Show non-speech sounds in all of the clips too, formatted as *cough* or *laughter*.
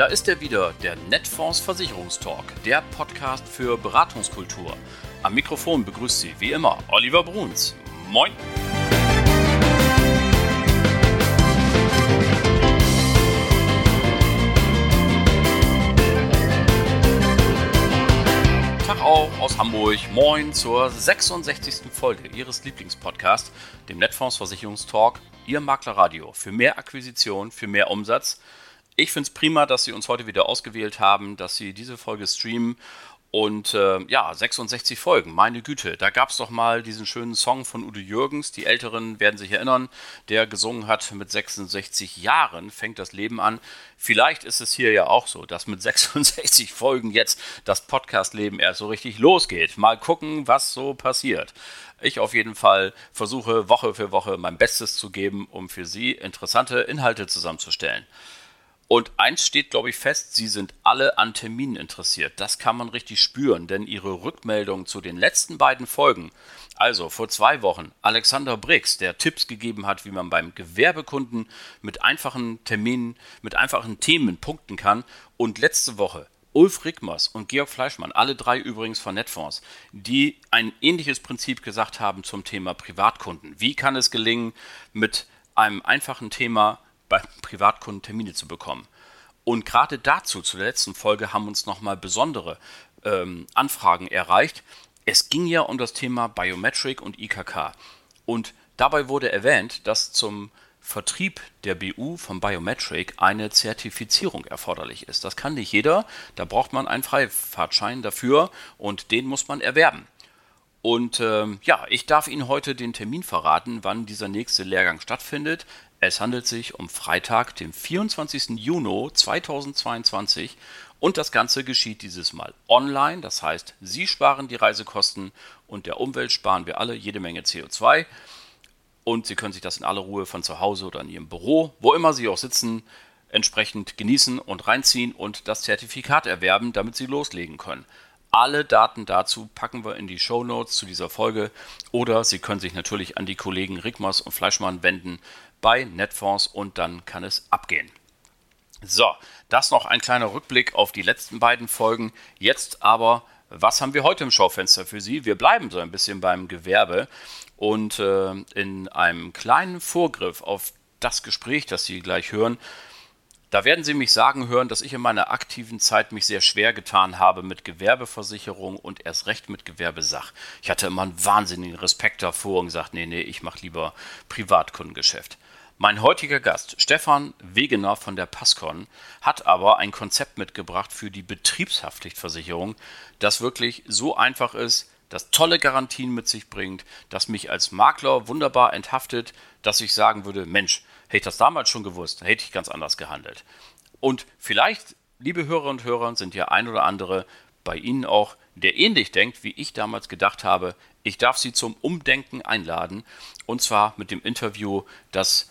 da ist er wieder, der Netfonds Versicherungstalk, der Podcast für Beratungskultur. Am Mikrofon begrüßt Sie wie immer Oliver Bruns. Moin! Tag auch aus Hamburg. Moin zur 66. Folge Ihres Lieblingspodcasts, dem Netfonds Versicherungstalk, Ihr Maklerradio für mehr Akquisition, für mehr Umsatz. Ich finde es prima, dass Sie uns heute wieder ausgewählt haben, dass Sie diese Folge streamen und äh, ja, 66 Folgen, meine Güte. Da gab es doch mal diesen schönen Song von Udo Jürgens. Die Älteren werden sich erinnern, der gesungen hat, mit 66 Jahren fängt das Leben an. Vielleicht ist es hier ja auch so, dass mit *laughs* 66 Folgen jetzt das Podcast-Leben erst so richtig losgeht. Mal gucken, was so passiert. Ich auf jeden Fall versuche Woche für Woche mein Bestes zu geben, um für Sie interessante Inhalte zusammenzustellen. Und eins steht, glaube ich, fest, sie sind alle an Terminen interessiert. Das kann man richtig spüren, denn ihre Rückmeldung zu den letzten beiden Folgen, also vor zwei Wochen, Alexander Briggs, der Tipps gegeben hat, wie man beim Gewerbekunden mit einfachen Terminen, mit einfachen Themen punkten kann, und letzte Woche Ulf Rickmers und Georg Fleischmann, alle drei übrigens von Netfonds, die ein ähnliches Prinzip gesagt haben zum Thema Privatkunden. Wie kann es gelingen, mit einem einfachen Thema bei Privatkunden Termine zu bekommen. Und gerade dazu, zu der letzten Folge, haben uns nochmal besondere ähm, Anfragen erreicht. Es ging ja um das Thema Biometric und IKK. Und dabei wurde erwähnt, dass zum Vertrieb der BU von Biometric eine Zertifizierung erforderlich ist. Das kann nicht jeder, da braucht man einen Freifahrtschein dafür und den muss man erwerben. Und ähm, ja, ich darf Ihnen heute den Termin verraten, wann dieser nächste Lehrgang stattfindet. Es handelt sich um Freitag, den 24. Juni 2022 und das Ganze geschieht dieses Mal online. Das heißt, Sie sparen die Reisekosten und der Umwelt sparen wir alle jede Menge CO2. Und Sie können sich das in aller Ruhe von zu Hause oder in Ihrem Büro, wo immer Sie auch sitzen, entsprechend genießen und reinziehen und das Zertifikat erwerben, damit Sie loslegen können. Alle Daten dazu packen wir in die Show Notes zu dieser Folge oder Sie können sich natürlich an die Kollegen Rickmers und Fleischmann wenden bei Netfonds und dann kann es abgehen. So, das noch ein kleiner Rückblick auf die letzten beiden Folgen. Jetzt aber, was haben wir heute im Schaufenster für Sie? Wir bleiben so ein bisschen beim Gewerbe und äh, in einem kleinen Vorgriff auf das Gespräch, das Sie gleich hören, da werden Sie mich sagen hören, dass ich in meiner aktiven Zeit mich sehr schwer getan habe mit Gewerbeversicherung und erst recht mit Gewerbesach. Ich hatte immer einen wahnsinnigen Respekt davor und gesagt, nee, nee, ich mache lieber Privatkundengeschäft. Mein heutiger Gast, Stefan Wegener von der Pascon, hat aber ein Konzept mitgebracht für die Betriebshaftpflichtversicherung, das wirklich so einfach ist, das tolle Garantien mit sich bringt, das mich als Makler wunderbar enthaftet, dass ich sagen würde, Mensch, hätte ich das damals schon gewusst, hätte ich ganz anders gehandelt. Und vielleicht, liebe Hörer und Hörer, sind ja ein oder andere bei Ihnen auch, der ähnlich denkt, wie ich damals gedacht habe. Ich darf Sie zum Umdenken einladen, und zwar mit dem Interview, das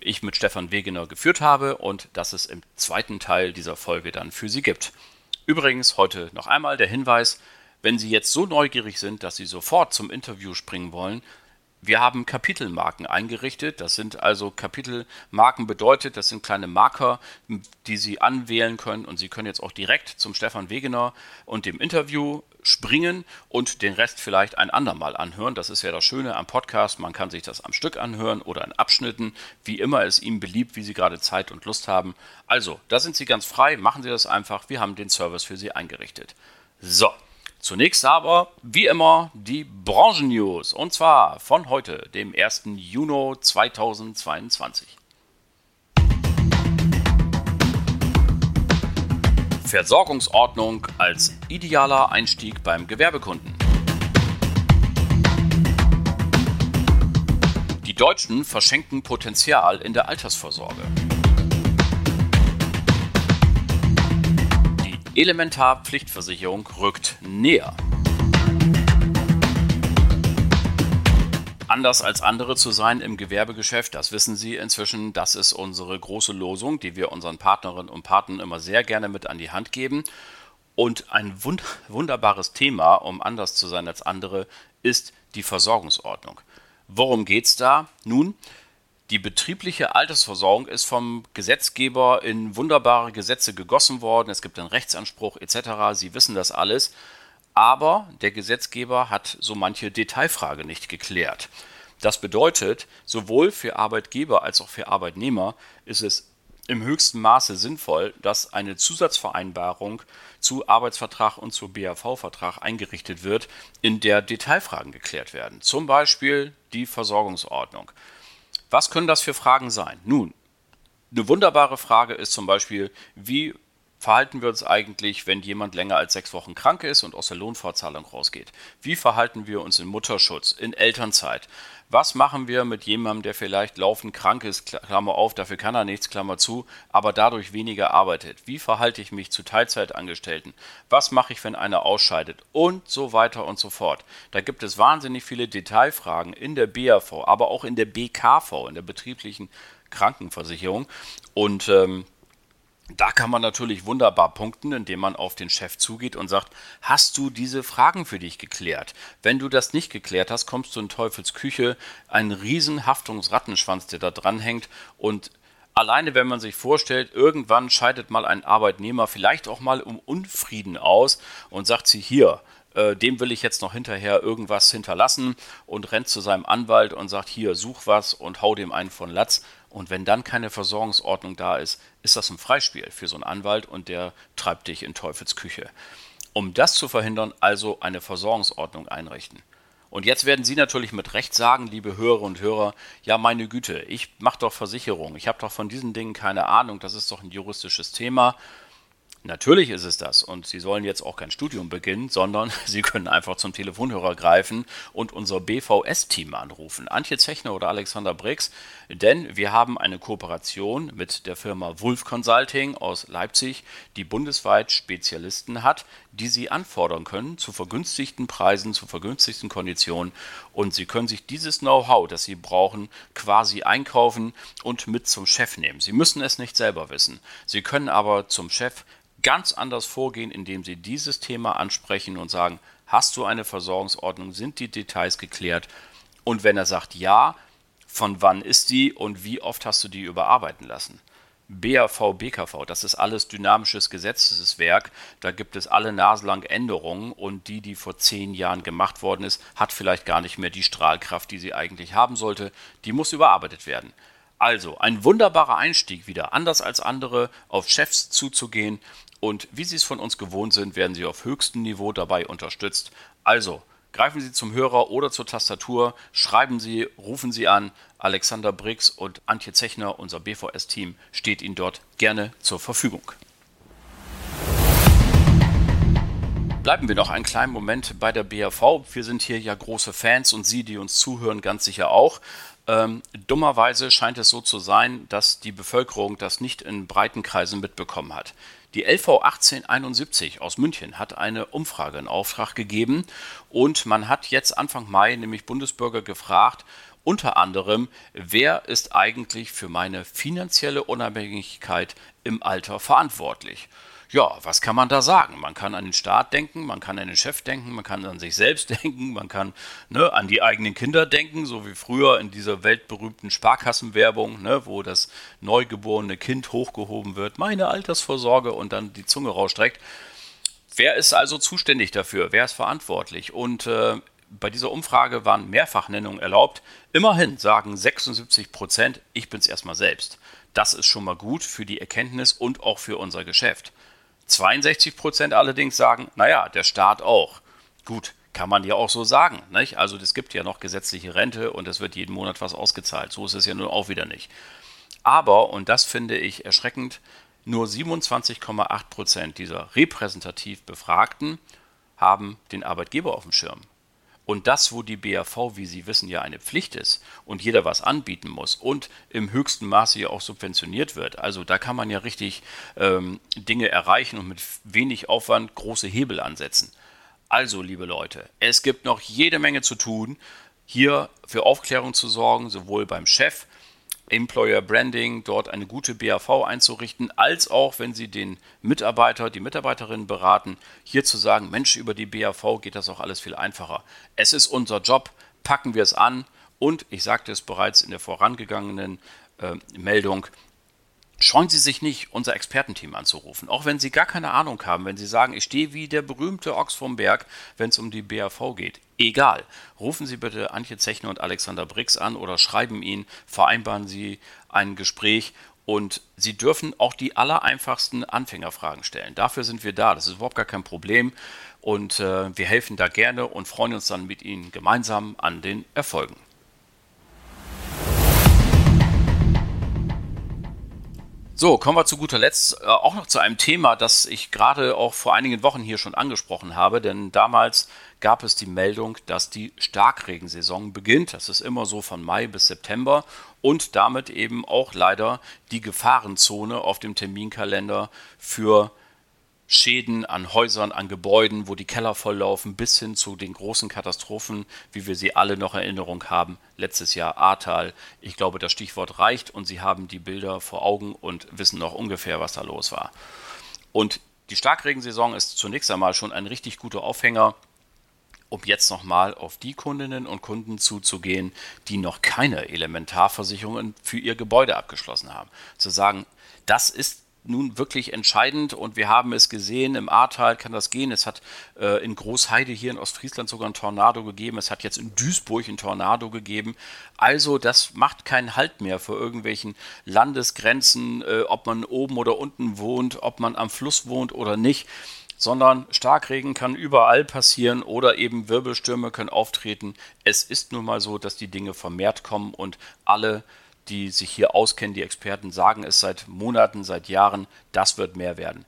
ich mit Stefan Wegener geführt habe und das es im zweiten Teil dieser Folge dann für Sie gibt. Übrigens heute noch einmal der Hinweis, wenn Sie jetzt so neugierig sind, dass Sie sofort zum Interview springen wollen, wir haben Kapitelmarken eingerichtet. Das sind also Kapitelmarken bedeutet, das sind kleine Marker, die Sie anwählen können und Sie können jetzt auch direkt zum Stefan Wegener und dem Interview springen und den Rest vielleicht ein andermal anhören. Das ist ja das Schöne am Podcast. Man kann sich das am Stück anhören oder in Abschnitten, wie immer es Ihnen beliebt, wie Sie gerade Zeit und Lust haben. Also, da sind Sie ganz frei. Machen Sie das einfach. Wir haben den Service für Sie eingerichtet. So. Zunächst aber, wie immer, die Branchen-News und zwar von heute, dem 1. Juni 2022. Versorgungsordnung als idealer Einstieg beim Gewerbekunden. Die Deutschen verschenken Potenzial in der Altersvorsorge. Elementarpflichtversicherung rückt näher. Anders als andere zu sein im Gewerbegeschäft, das wissen Sie inzwischen, das ist unsere große Losung, die wir unseren Partnerinnen und Partnern immer sehr gerne mit an die Hand geben. Und ein wund wunderbares Thema, um anders zu sein als andere, ist die Versorgungsordnung. Worum geht es da? Nun, Die betriebliche Altersversorgung ist vom Gesetzgeber in wunderbare Gesetze gegossen worden. Es gibt einen Rechtsanspruch etc. Sie wissen das alles. Aber der Gesetzgeber hat so manche Detailfrage nicht geklärt. Das bedeutet, sowohl für Arbeitgeber als auch für Arbeitnehmer ist es im höchsten Maße sinnvoll, dass eine Zusatzvereinbarung zu Arbeitsvertrag und zu BAV-Vertrag eingerichtet wird, in der Detailfragen geklärt werden. Zum Beispiel die Versorgungsordnung. Was können das für Fragen sein? Nun, eine wunderbare Frage ist zum Beispiel, wie verhalten wir uns eigentlich, wenn jemand länger als sechs Wochen krank ist und aus der Lohnfortzahlung rausgeht? Wie verhalten wir uns in Mutterschutz, in Elternzeit? Was machen wir mit jemandem, der vielleicht laufend krank ist, Klammer auf, dafür kann er nichts, Klammer zu, aber dadurch weniger arbeitet? Wie verhalte ich mich zu Teilzeitangestellten? Was mache ich, wenn einer ausscheidet? Und so weiter und so fort. Da gibt es wahnsinnig viele Detailfragen in der BAV, aber auch in der BKV, in der betrieblichen Krankenversicherung. Und ähm, da kann man natürlich wunderbar punkten, indem man auf den Chef zugeht und sagt, hast du diese Fragen für dich geklärt? Wenn du das nicht geklärt hast, kommst du in Teufels Küche, ein riesen Haftungsrattenschwanz, der da dranhängt und alleine wenn man sich vorstellt, irgendwann scheidet mal ein Arbeitnehmer vielleicht auch mal um Unfrieden aus und sagt sie hier, äh, dem will ich jetzt noch hinterher irgendwas hinterlassen und rennt zu seinem Anwalt und sagt, hier, such was und hau dem einen von Latz. Und wenn dann keine Versorgungsordnung da ist, ist das ein Freispiel für so einen Anwalt und der treibt dich in Teufels Küche. Um das zu verhindern, also eine Versorgungsordnung einrichten. Und jetzt werden Sie natürlich mit Recht sagen, liebe Hörer und Hörer, ja meine Güte, ich mache doch Versicherung, ich habe doch von diesen Dingen keine Ahnung, das ist doch ein juristisches Thema. Natürlich ist es das und Sie sollen jetzt auch kein Studium beginnen, sondern *laughs* Sie können einfach zum Telefonhörer greifen und unser BVS-Team anrufen, Antje Zechner oder Alexander Briggs, denn wir haben eine Kooperation mit der Firma Wolf Consulting aus Leipzig, die bundesweit Spezialisten hat, die Sie anfordern können zu vergünstigten Preisen, zu vergünstigten Konditionen und Sie können sich dieses Know-how, das Sie brauchen, quasi einkaufen und mit zum Chef nehmen. Sie müssen es nicht selber wissen. Sie können aber zum Chef ganz anders vorgehen, indem sie dieses Thema ansprechen und sagen, hast du eine Versorgungsordnung, sind die Details geklärt? Und wenn er sagt ja, von wann ist die und wie oft hast du die überarbeiten lassen? BAV, BKV, das ist alles dynamisches Gesetzeswerk. Da gibt es alle naselang Änderungen und die, die vor zehn Jahren gemacht worden ist, hat vielleicht gar nicht mehr die Strahlkraft, die sie eigentlich haben sollte. Die muss überarbeitet werden. Also ein wunderbarer Einstieg wieder, anders als andere, auf Chefs zuzugehen und wie Sie es von uns gewohnt sind, werden Sie auf höchstem Niveau dabei unterstützt. Also, greifen Sie zum Hörer oder zur Tastatur, schreiben Sie, rufen Sie an. Alexander Briggs und Antje Zechner, unser BVS-Team, steht Ihnen dort gerne zur Verfügung. Bleiben wir noch einen kleinen Moment bei der BAV. Wir sind hier ja große Fans und Sie, die uns zuhören, ganz sicher auch. Ähm, dummerweise scheint es so zu sein, dass die Bevölkerung das nicht in breiten Kreisen mitbekommen hat. Die LV 1871 aus München hat eine Umfrage in Auftrag gegeben und man hat jetzt Anfang Mai nämlich Bundesbürger gefragt, unter anderem, wer ist eigentlich für meine finanzielle Unabhängigkeit im Alter verantwortlich? Ja, was kann man da sagen? Man kann an den Staat denken, man kann an den Chef denken, man kann an sich selbst *laughs* denken, man kann ne, an die eigenen Kinder denken, so wie früher in dieser weltberühmten Sparkassenwerbung, ne, wo das neugeborene Kind hochgehoben wird, meine Altersvorsorge und dann die Zunge rausstreckt. Wer ist also zuständig dafür? Wer ist verantwortlich? Und äh, bei dieser Umfrage waren Mehrfachnennungen erlaubt. Immerhin sagen 76 Prozent, ich bin es erstmal selbst. Das ist schon mal gut für die Erkenntnis und auch für unser Geschäft. 62 Prozent allerdings sagen, naja, der Staat auch. Gut, kann man ja auch so sagen. Nicht? Also es gibt ja noch gesetzliche Rente und es wird jeden Monat was ausgezahlt. So ist es ja nun auch wieder nicht. Aber, und das finde ich erschreckend, nur 27,8 Prozent dieser repräsentativ Befragten haben den Arbeitgeber auf dem Schirm. Und das, wo die BAV, wie Sie wissen, ja eine Pflicht ist und jeder was anbieten muss und im höchsten Maße ja auch subventioniert wird. Also da kann man ja richtig ähm, Dinge erreichen und mit wenig Aufwand große Hebel ansetzen. Also, liebe Leute, es gibt noch jede Menge zu tun, hier für Aufklärung zu sorgen, sowohl beim Chef Employer Branding, dort eine gute BAV einzurichten, als auch, wenn Sie den Mitarbeiter, die Mitarbeiterin beraten, hier zu sagen, Mensch, über die BAV geht das auch alles viel einfacher. Es ist unser Job, packen wir es an Und ich sagte es bereits in der vorangegangenen äh, Meldung, scheuen Sie sich nicht, unser Expertenteam anzurufen. Auch wenn Sie gar keine Ahnung haben, wenn Sie sagen, ich stehe wie der berühmte Ochs vom Berg, wenn es um die BAV geht. Egal. Rufen Sie bitte Antje Zechner und Alexander Brix an oder schreiben ihnen, vereinbaren Sie ein Gespräch und Sie dürfen auch die allereinfachsten Anfängerfragen stellen. Dafür sind wir da. Das ist überhaupt gar kein Problem. Und äh, wir helfen da gerne und freuen uns dann mit Ihnen gemeinsam an den Erfolgen. So, kommen wir zu guter Letzt äh, auch noch zu einem Thema, das ich gerade auch vor einigen Wochen hier schon angesprochen habe, denn damals gab es die Meldung, dass die Starkregensaison beginnt. Das ist immer so von Mai bis September und damit eben auch leider die Gefahrenzone auf dem Terminkalender für Schäden an Häusern, an Gebäuden, wo die Keller volllaufen, bis hin zu den großen Katastrophen, wie wir sie alle noch in Erinnerung haben. Letztes Jahr Ahrtal. Ich glaube, das Stichwort reicht und Sie haben die Bilder vor Augen und wissen noch ungefähr, was da los war. Und die Starkregensaison ist zunächst einmal schon ein richtig guter Aufhänger, um jetzt nochmal auf die Kundinnen und Kunden zuzugehen, die noch keine Elementarversicherungen für ihr Gebäude abgeschlossen haben. Zu sagen, das ist nun wirklich entscheidend und wir haben es gesehen, im Ahrtal kann das gehen. Es hat äh, in Großheide hier in Ostfriesland sogar ein Tornado gegeben. Es hat jetzt in Duisburg ein Tornado gegeben. Also das macht keinen Halt mehr vor irgendwelchen Landesgrenzen, äh, ob man oben oder unten wohnt, ob man am Fluss wohnt oder nicht sondern Starkregen kann überall passieren oder eben Wirbelstürme können auftreten. Es ist nun mal so, dass die Dinge vermehrt kommen und alle die sich hier auskennen, die Experten sagen es seit Monaten, seit Jahren, das wird mehr werden.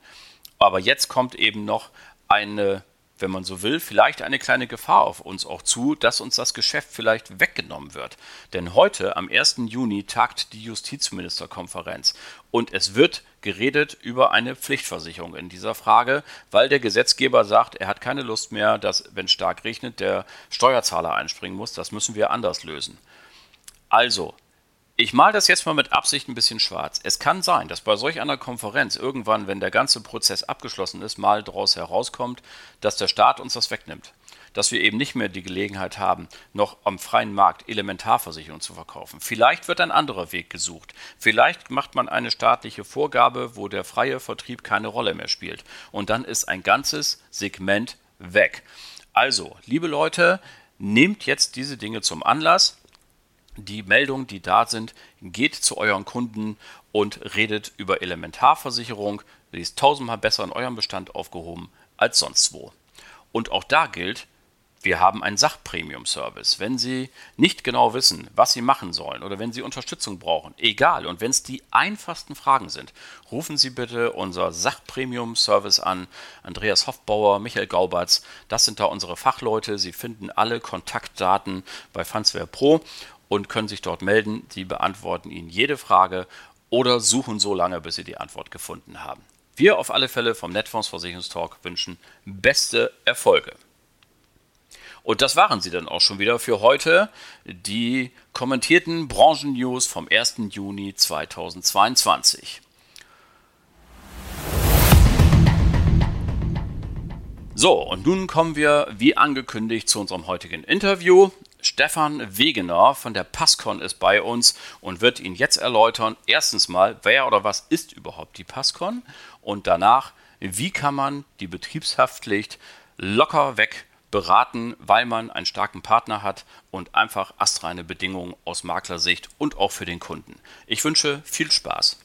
Aber jetzt kommt eben noch eine, wenn man so will, vielleicht eine kleine Gefahr auf uns auch zu, dass uns das Geschäft vielleicht weggenommen wird. Denn heute, am 1. Juni, tagt die Justizministerkonferenz und es wird geredet über eine Pflichtversicherung in dieser Frage, weil der Gesetzgeber sagt, er hat keine Lust mehr, dass, wenn stark regnet, der Steuerzahler einspringen muss. Das müssen wir anders lösen. Also, ich male das jetzt mal mit Absicht ein bisschen schwarz. Es kann sein, dass bei solch einer Konferenz irgendwann, wenn der ganze Prozess abgeschlossen ist, mal daraus herauskommt, dass der Staat uns das wegnimmt. Dass wir eben nicht mehr die Gelegenheit haben, noch am freien Markt Elementarversicherungen zu verkaufen. Vielleicht wird ein anderer Weg gesucht. Vielleicht macht man eine staatliche Vorgabe, wo der freie Vertrieb keine Rolle mehr spielt. Und dann ist ein ganzes Segment weg. Also, liebe Leute, nehmt jetzt diese Dinge zum Anlass die Meldungen, die da sind, geht zu euren Kunden und redet über Elementarversicherung. Die ist tausendmal besser in eurem Bestand aufgehoben als sonst wo. Und auch da gilt, wir haben einen Sachpremium-Service. Wenn Sie nicht genau wissen, was Sie machen sollen oder wenn Sie Unterstützung brauchen, egal, und wenn es die einfachsten Fragen sind, rufen Sie bitte unser Sachpremium-Service an. Andreas Hoffbauer, Michael Gaubatz, das sind da unsere Fachleute. Sie finden alle Kontaktdaten bei Fansware Pro und können sich dort melden. Sie beantworten Ihnen jede Frage oder suchen so lange, bis Sie die Antwort gefunden haben. Wir auf alle Fälle vom Netfonds Versicherungstalk wünschen beste Erfolge. Und das waren sie dann auch schon wieder für heute, die kommentierten Branchennews vom 1. Juni 2022. So, und nun kommen wir, wie angekündigt, zu unserem heutigen Interview. Stefan Wegener von der Passcon ist bei uns und wird Ihnen jetzt erläutern, erstens mal, wer oder was ist überhaupt die Passcon und danach, wie kann man die Betriebshaftpflicht locker weg beraten, weil man einen starken Partner hat und einfach astreine Bedingungen aus Maklersicht und auch für den Kunden. Ich wünsche viel Spaß.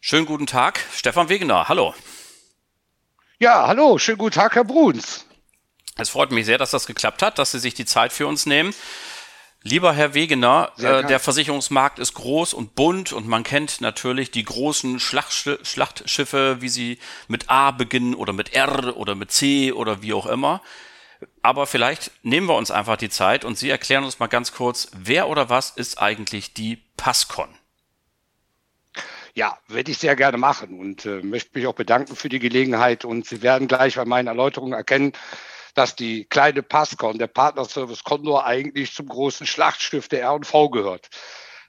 Schönen guten Tag, Stefan Wegener, hallo. Ja, hallo, schönen guten Tag, Herr Bruns. Es freut mich sehr, dass das geklappt hat, dass Sie sich die Zeit für uns nehmen. Lieber Herr Wegener, äh, der Versicherungsmarkt ist groß und bunt und man kennt natürlich die großen Schlachtsch Schlachtschiffe, wie sie mit A beginnen oder mit R oder mit C oder wie auch immer. Aber vielleicht nehmen wir uns einfach die Zeit und Sie erklären uns mal ganz kurz, wer oder was ist eigentlich die Passcon? Ja, werde ich sehr gerne machen und äh, möchte mich auch bedanken für die Gelegenheit. Und Sie werden gleich bei meinen Erläuterungen erkennen, dass die kleine Pascon, der Partnerservice Condor, eigentlich zum großen Schlachtschiff der R&V gehört.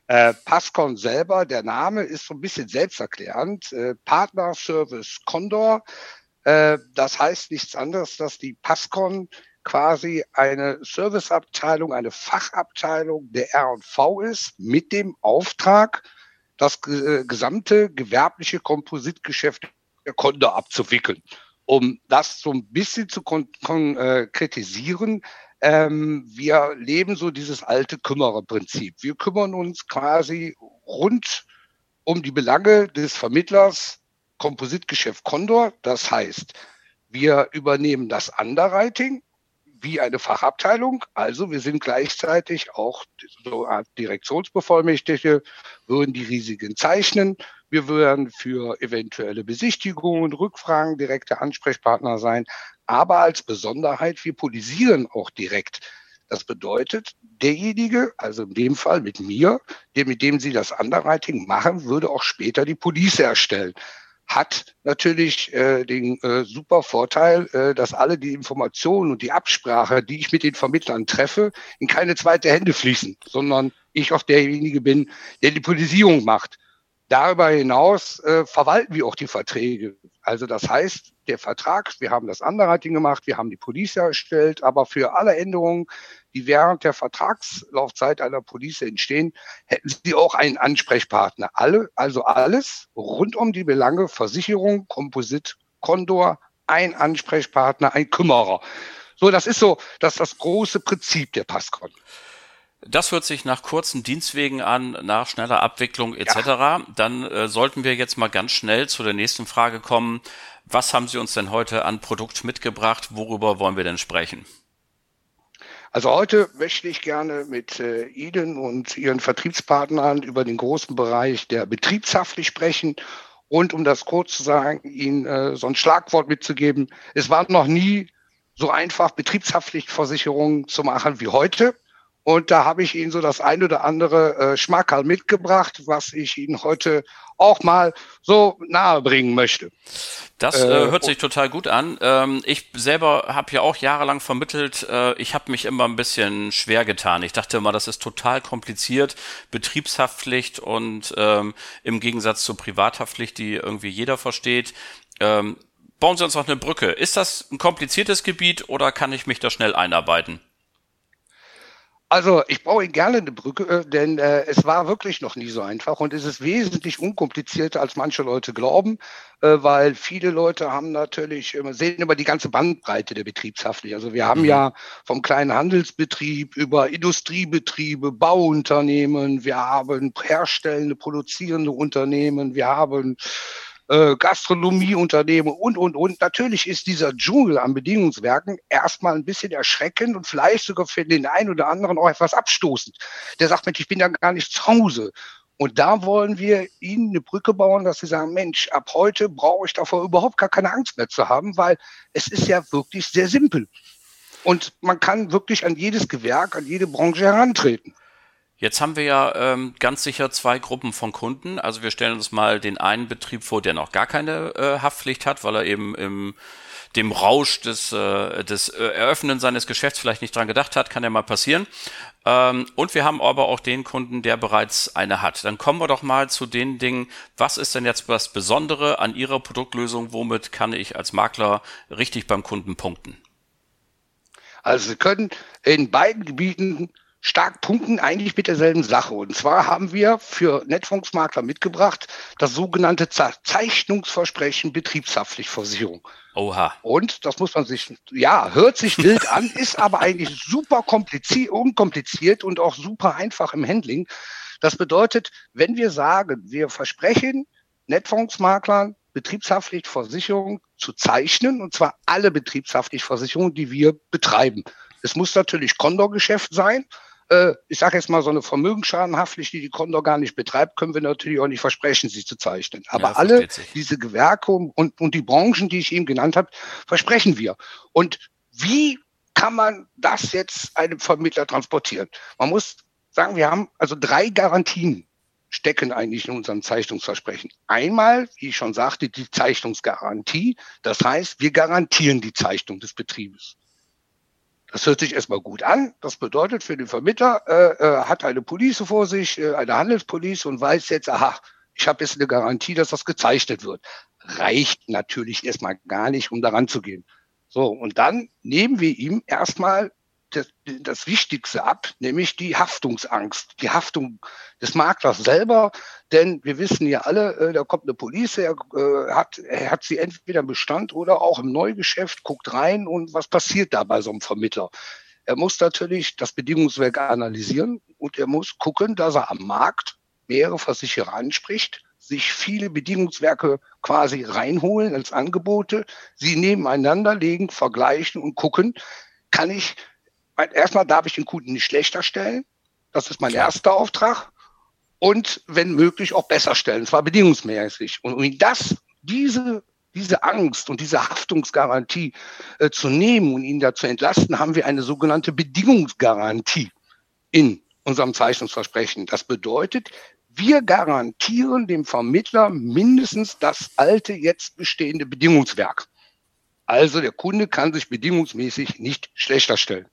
Äh, Pascon selber, der Name ist so ein bisschen selbsterklärend. Äh, Partnerservice Condor, äh, das heißt nichts anderes, dass die Pascon quasi eine Serviceabteilung, eine Fachabteilung der R&V ist mit dem Auftrag, das äh, gesamte gewerbliche Kompositgeschäft der Konto abzuwickeln. Um das so ein bisschen zu konkretisieren, ähm, wir leben so dieses alte Kümmererprinzip. Wir kümmern uns quasi rund um die Belange des Vermittlers Kompositgeschäft Condor. Das heißt, wir übernehmen das Underwriting wie eine Fachabteilung. Also wir sind gleichzeitig auch so eine Art Direktionsbevollmächtigte, würden die Risiken zeichnen. Wir würden für eventuelle Besichtigungen, Rückfragen direkte Ansprechpartner sein. Aber als Besonderheit, wir polisieren auch direkt. Das bedeutet, derjenige, also in dem Fall mit mir, der mit dem Sie das Underwriting machen, würde auch später die Police erstellen hat natürlich äh, den äh, super Vorteil, äh, dass alle die Informationen und die Absprache, die ich mit den Vermittlern treffe, in keine zweite Hände fließen, sondern ich auch derjenige bin, der die Polisierung macht. Darüber hinaus äh, verwalten wir auch die Verträge. Also das heißt, der Vertrag, wir haben das Underwriting gemacht, wir haben die Police erstellt, aber für alle Änderungen, die während der Vertragslaufzeit einer Police entstehen, hätten Sie auch einen Ansprechpartner. Alle, also alles rund um die Belange Versicherung, Komposit, Kondor, ein Ansprechpartner, ein Kümmerer. So, das ist so, das ist das große Prinzip der Passcon. Das hört sich nach kurzen Dienstwegen an, nach schneller Abwicklung etc. Ja. Dann äh, sollten wir jetzt mal ganz schnell zu der nächsten Frage kommen. Was haben Sie uns denn heute an Produkt mitgebracht? Worüber wollen wir denn sprechen? Also heute möchte ich gerne mit äh, Ihnen und Ihren Vertriebspartnern über den großen Bereich der Betriebshaftpflicht sprechen. Und um das kurz zu sagen, Ihnen äh, so ein Schlagwort mitzugeben. Es war noch nie so einfach, Betriebshaftpflichtversicherungen zu machen wie heute. Und da habe ich Ihnen so das ein oder andere äh, Schmackerl mitgebracht, was ich Ihnen heute auch mal so nahe bringen möchte. Das äh, äh hört sich total gut an. Ähm, ich selber habe ja auch jahrelang vermittelt. Äh, ich habe mich immer ein bisschen schwer getan. Ich dachte immer, das ist total kompliziert. Betriebshaftpflicht und ähm, im Gegensatz zur Privathaftpflicht, die irgendwie jeder versteht. Ähm, bauen Sie uns noch eine Brücke. Ist das ein kompliziertes Gebiet oder kann ich mich da schnell einarbeiten? Also ich baue Ihnen gerne eine Brücke, äh, denn äh, es war wirklich noch nie so einfach und es ist wesentlich unkomplizierter, als manche Leute glauben, äh, weil viele Leute haben natürlich, äh, sehen immer die ganze Bandbreite der Betriebshaftpflicht. Also wir haben mhm. ja vom kleinen Handelsbetrieb über Industriebetriebe, Bauunternehmen, wir haben herstellende, produzierende Unternehmen, wir haben äh, Gastronomieunternehmen und, und, und. Natürlich ist dieser Dschungel an Bedingungswerken erstmal ein bisschen erschreckend und vielleicht sogar für den einen oder anderen auch etwas abstoßend. Der sagt, Mensch, ich bin ja gar nicht zu Hause. Und da wollen wir Ihnen eine Brücke bauen, dass Sie sagen, Mensch, ab heute brauche ich davor überhaupt gar keine Angst mehr zu haben, weil es ist ja wirklich sehr simpel. Und man kann wirklich an jedes Gewerk, an jede Branche herantreten. Jetzt haben wir ja ähm, ganz sicher zwei Gruppen von Kunden. Also wir stellen uns mal den einen Betrieb vor, der noch gar keine äh, Haftpflicht hat, weil er eben im dem Rausch des, äh, des äh, Eröffnen seines Geschäfts vielleicht nicht dran gedacht hat, kann ja mal passieren. Ähm, und wir haben aber auch den Kunden, der bereits eine hat. Dann kommen wir doch mal zu den Dingen, was ist denn jetzt das Besondere an Ihrer Produktlösung? Womit kann ich als Makler richtig beim Kunden punkten? Also Sie können in beiden Gebieten stark punkten eigentlich mit derselben Sache. Und zwar haben wir für Netzfondsmakler mitgebracht das sogenannte Zeichnungsversprechen Betriebshaftpflichtversicherung. Oha. Und das muss man sich, ja, hört sich wild an, *laughs* ist aber eigentlich super kompliziert, unkompliziert und auch super einfach im Handling. Das bedeutet, wenn wir sagen, wir versprechen Netzfondsmaklern Betriebshaftpflichtversicherung zu zeichnen, und zwar alle Betriebshaftpflichtversicherungen, die wir betreiben. Es muss natürlich Kondorgeschäft sein, äh, ich sage jetzt mal, so eine Vermögensschadenhaftpflicht, die die Condor gar nicht betreibt, können wir natürlich auch nicht versprechen, sie zu zeichnen. Aber ja, alle diese Gewerke und, und die Branchen, die ich eben genannt habe, versprechen wir. Und wie kann man das jetzt einem Vermittler transportieren? Man muss sagen, wir haben also drei Garantien stecken eigentlich in unserem Zeichnungsversprechen. Einmal, wie ich schon sagte, die Zeichnungsgarantie. Das heißt, wir garantieren die Zeichnung des Betriebes. Das hört sich erstmal gut an. Das bedeutet für den Vermittler, äh, äh, hat eine Police vor sich, äh, eine Handelspolice und weiß jetzt, aha, ich habe jetzt eine Garantie, dass das gezeichnet wird. Reicht natürlich erstmal gar nicht, um daran zu gehen. So, und dann nehmen wir ihm erstmal das, das Wichtigste ab, nämlich die Haftungsangst, die Haftung des Maklers selber. Denn wir wissen ja alle, äh, da kommt eine Police, er, äh, hat, er hat sie entweder im Bestand oder auch im Neugeschäft, guckt rein und was passiert da bei so einem Vermittler? Er muss natürlich das Bedingungswerk analysieren und er muss gucken, dass er am Markt mehrere Versicherer anspricht, sich viele Bedingungswerke quasi reinholen als Angebote, sie nebeneinander legen, vergleichen und gucken, kann ich, erstmal darf ich den Kunden nicht schlechter stellen, das ist mein Klar. erster Auftrag, und wenn möglich auch besser stellen, zwar bedingungsmäßig. Und um das, diese, diese Angst und diese Haftungsgarantie äh, zu nehmen und ihn da zu entlasten, haben wir eine sogenannte Bedingungsgarantie in unserem Zeichnungsversprechen. Das bedeutet, wir garantieren dem Vermittler mindestens das alte, jetzt bestehende Bedingungswerk. Also der Kunde kann sich bedingungsmäßig nicht schlechter stellen.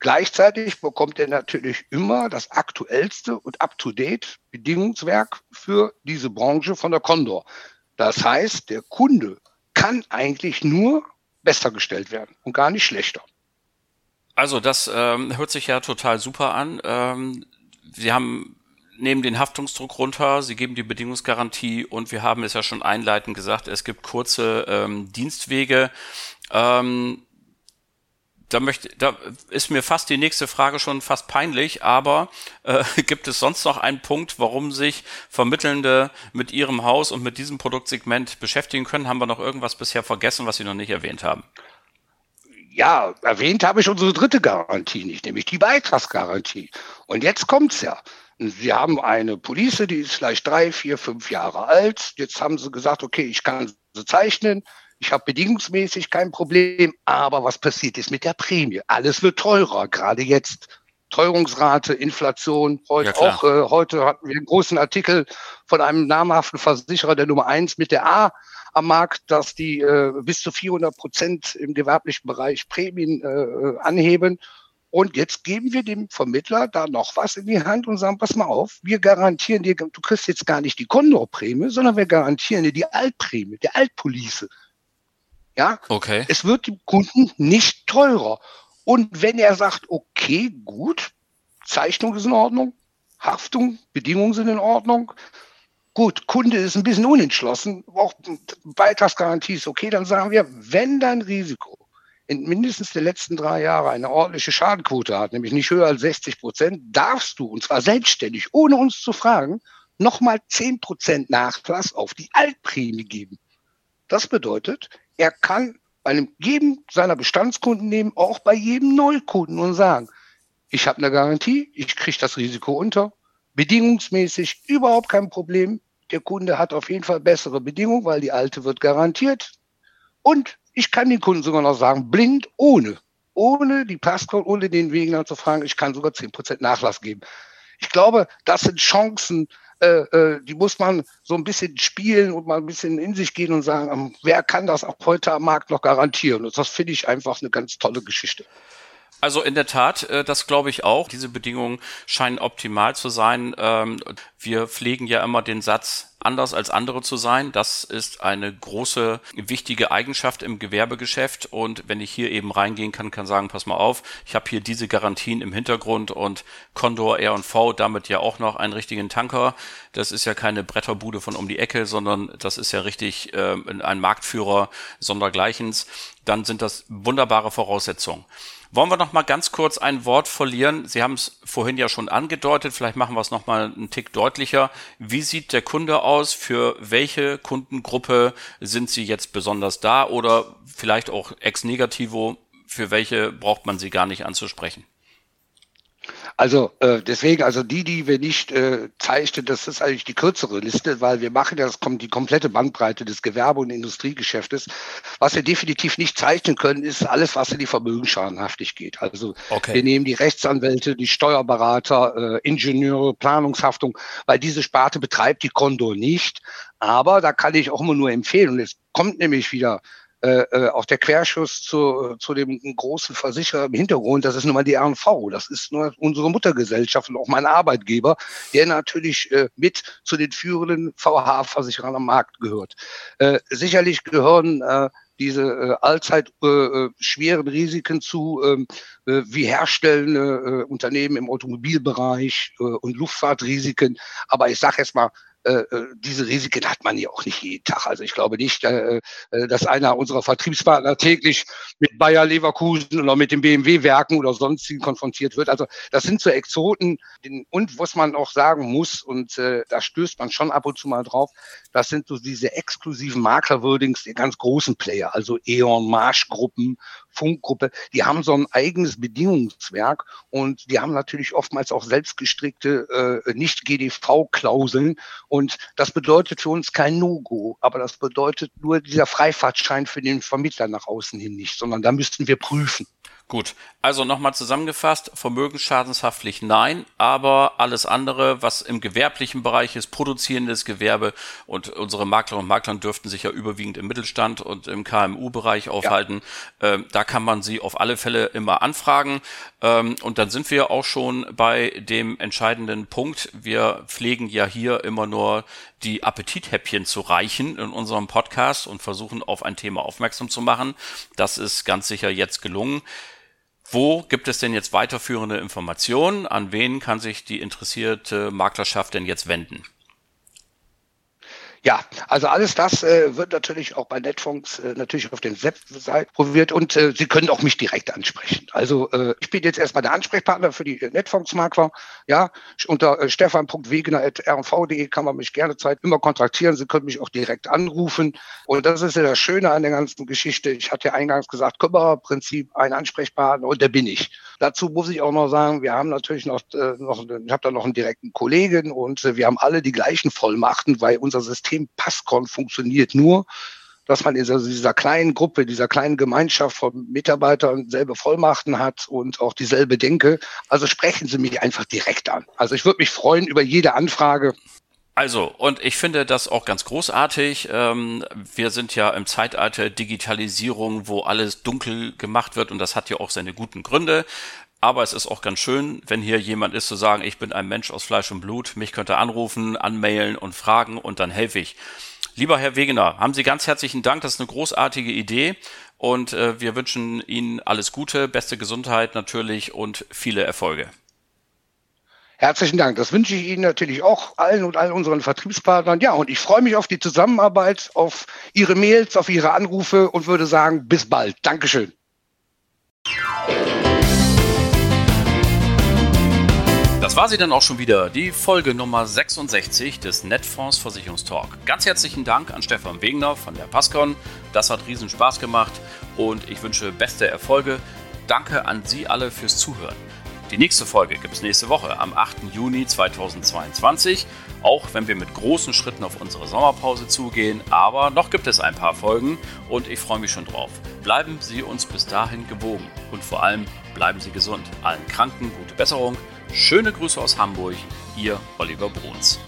Gleichzeitig bekommt er natürlich immer das aktuellste und up-to-date Bedingungswerk für diese Branche von der Condor. Das heißt, der Kunde kann eigentlich nur besser gestellt werden und gar nicht schlechter. Also das ähm, hört sich ja total super an. Ähm, Sie haben nehmen den Haftungsdruck runter, sie geben die Bedingungsgarantie und wir haben es ja schon einleitend gesagt, es gibt kurze ähm, Dienstwege. Ähm, da möchte, da ist mir fast die nächste Frage schon fast peinlich, aber äh, *laughs* gibt es sonst noch einen Punkt, warum sich Vermittelnde mit ihrem Haus und mit diesem Produktsegment beschäftigen können? Haben wir noch irgendwas bisher vergessen, was Sie noch nicht erwähnt haben? Ja, erwähnt habe ich unsere dritte Garantie nicht, nämlich die Beitragsgarantie. Und jetzt kommt's ja. Sie haben eine Police, die ist vielleicht drei, vier, fünf Jahre alt. Jetzt haben sie gesagt, okay, ich kann sie zeichnen. Ich habe bedingungsmäßig kein Problem. Aber was passiert ist mit der Prämie? Alles wird teurer, gerade jetzt. Teuerungsrate, Inflation. Heute, ja, auch, äh, heute hatten wir einen großen Artikel von einem namhaften Versicherer der Nummer eins mit der A am Markt, dass die äh, bis zu 400 Prozent im gewerblichen Bereich Prämien äh, äh anheben. Und jetzt geben wir dem Vermittler da noch was in die Hand und sagen, pass mal auf, wir garantieren dir, du kriegst jetzt gar nicht die Kondorprämie, sondern wir garantieren dir die Altprämie, die Altpolice. Ja, okay. Es wird dem Kunden nicht teurer. Und wenn er sagt, okay, gut, Zeichnung ist in Ordnung, Haftung, Bedingungen sind in Ordnung, gut, Kunde ist ein bisschen unentschlossen, auch Beitragsgarantie ist okay, dann sagen wir, wenn dein Risiko in mindestens der letzten drei Jahre eine ordentliche Schadenquote hat, nämlich nicht höher als 60 Prozent, darfst du, und zwar selbstständig, ohne uns zu fragen, nochmal 10 Prozent Nachlass auf die Altprämie geben. Das bedeutet, er kann bei jedem seiner Bestandskunden nehmen, auch bei jedem Neukunden und sagen, ich habe eine Garantie, ich kriege das Risiko unter, bedingungsmäßig überhaupt kein Problem. Der Kunde hat auf jeden Fall bessere Bedingungen, weil die alte wird garantiert. Und ich kann den Kunden sogar noch sagen, blind, ohne, ohne die Passcode, ohne den Wegner zu fragen, ich kann sogar 10% Nachlass geben. Ich glaube, das sind Chancen, äh, äh, die muss man so ein bisschen spielen und mal ein bisschen in sich gehen und sagen, ähm, wer kann das auch heute am Markt noch garantieren? Und das finde ich einfach eine ganz tolle Geschichte. Also in der Tat, äh, das glaube ich auch. Diese Bedingungen scheinen optimal zu sein. Ähm, wir pflegen ja immer den Satz, anders als andere zu sein. Das ist eine große, wichtige Eigenschaft im Gewerbegeschäft. Und wenn ich hier eben reingehen kann, kann sagen, pass mal auf, ich habe hier diese Garantien im Hintergrund und Condor R&V damit ja auch noch einen richtigen Tanker. Das ist ja keine Bretterbude von um die Ecke, sondern das ist ja richtig äh, ein Marktführer sondergleichens. Dann sind das wunderbare Voraussetzungen. Wollen wir noch mal ganz kurz ein Wort verlieren? Sie haben es vorhin ja schon angedeutet, vielleicht machen wir es noch mal einen Tick deutlicher. Wie sieht der Kunde aus? Für welche Kundengruppe sind Sie jetzt besonders da oder vielleicht auch ex negativo? Für welche braucht man sie gar nicht anzusprechen? Also äh, deswegen, also die, die wir nicht äh, zeichnen, das ist eigentlich die kürzere Liste, weil wir machen ja, das kommt die komplette Bandbreite des Gewerbe- und Industriegeschäftes. Was wir definitiv nicht zeichnen können, ist alles, was in die Vermögensschadenhaftig geht. Also okay. wir nehmen die Rechtsanwälte, die Steuerberater, äh, Ingenieure, Planungshaftung, weil diese Sparte betreibt die Condor nicht. Aber da kann ich auch immer nur empfehlen. Und es kommt nämlich wieder äh, äh, auch der Querschuss zu, zu dem großen Versicherer im Hintergrund, das ist nun mal die RNV, das ist nur unsere Muttergesellschaft und auch mein Arbeitgeber, der natürlich äh, mit zu den führenden VH-Versicherern am Markt gehört. Äh, sicherlich gehören äh, diese äh, allzeit äh, äh schweren Risiken zu, ähm, äh, wie herstellende äh, Unternehmen im Automobilbereich äh, und Luftfahrtrisiken. Aber ich sage jetzt mal, äh, äh, diese Risiken hat man ja auch nicht jeden Tag. Also ich glaube nicht, äh, äh, dass einer unserer Vertriebspartner täglich mit Bayer Leverkusen oder mit den BMW-Werken oder sonstigen konfrontiert wird. Also das sind so Exoten und was man auch sagen muss, und äh, da stößt man schon ab und zu mal drauf, das sind so diese exklusiven Maklerwordings der ganz großen Player, also E.ON, Marschgruppen, Funkgruppe, die haben so ein eigenes Bedingungswerk und die haben natürlich oftmals auch selbstgestrickte, äh, nicht GDV-Klauseln und das bedeutet für uns kein No-Go, aber das bedeutet nur dieser Freifahrtschein für den Vermittler nach außen hin nicht, sondern da müssten wir prüfen. Gut, also nochmal zusammengefasst, Vermögensschadenshaftpflicht nein, aber alles andere, was im gewerblichen Bereich ist, produzierendes Gewerbe und unsere Makler und Makler dürften sich ja überwiegend im Mittelstand und im KMU-Bereich aufhalten, ja. ähm, da kann man sie auf alle Fälle immer anfragen ähm, und dann sind wir auch schon bei dem entscheidenden Punkt. Wir pflegen ja hier immer nur die Appetithäppchen zu reichen in unserem Podcast und versuchen auf ein Thema aufmerksam zu machen. Das ist ganz sicher jetzt gelungen. Wo gibt es denn jetzt weiterführende Informationen? An wen kann sich die interessierte Maklerschaft denn jetzt wenden? Ja, also alles das äh, wird natürlich auch bei Netfonds äh, natürlich auf den Website probiert und äh, Sie können auch mich direkt ansprechen. Also äh, ich bin jetzt erstmal der Ansprechpartner für die Netfonds-Makler. Ja, unter äh, stefan.wegener.rv.de kann man mich gerne Zeit immer kontaktieren. Sie können mich auch direkt anrufen. Und das ist ja das Schöne an der ganzen Geschichte. Ich hatte ja eingangs gesagt, Kümmererprinzip, ein Ansprechpartner und der bin ich. Dazu muss ich auch noch sagen, wir haben natürlich noch, äh, noch ich habe da noch einen direkten Kollegen und äh, wir haben alle die gleichen Vollmachten, weil unser System Passcon funktioniert nur, dass man in dieser kleinen Gruppe, dieser kleinen Gemeinschaft von Mitarbeitern selbe Vollmachten hat und auch dieselbe Denke. Also sprechen Sie mich einfach direkt an. Also ich würde mich freuen über jede Anfrage. Also, und ich finde das auch ganz großartig. Ähm, wir sind ja im Zeitalter Digitalisierung, wo alles dunkel gemacht wird und das hat ja auch seine guten Gründe. Aber es ist auch ganz schön, wenn hier jemand ist, zu sagen, ich bin ein Mensch aus Fleisch und Blut, mich könnt ihr anrufen, anmailen und fragen und dann helfe ich. Lieber Herr Wegener, haben Sie ganz herzlichen Dank, das ist eine großartige Idee und äh, wir wünschen Ihnen alles Gute, beste Gesundheit natürlich und viele Erfolge. Herzlichen Dank. Das wünsche ich Ihnen natürlich auch allen und allen unseren Vertriebspartnern. Ja, und ich freue mich auf die Zusammenarbeit, auf Ihre Mails, auf Ihre Anrufe und würde sagen, bis bald. Dankeschön. War sie dann auch schon wieder, die Folge Nummer 66 des Netfonds Versicherungstalk. Ganz herzlichen Dank an Stefan Wegner von der Pascon. Das hat riesen Spaß gemacht und ich wünsche beste Erfolge. Danke an Sie alle fürs Zuhören. Die nächste Folge gibt es nächste Woche am 8. Juni 2022, auch wenn wir mit großen Schritten auf unsere Sommerpause zugehen. Aber noch gibt es ein paar Folgen und ich freue mich schon drauf. Bleiben Sie uns bis dahin gewogen und vor allem bleiben Sie gesund. Allen Kranken gute Besserung. Schöne Grüße aus Hamburg, Ihr Oliver Bruns.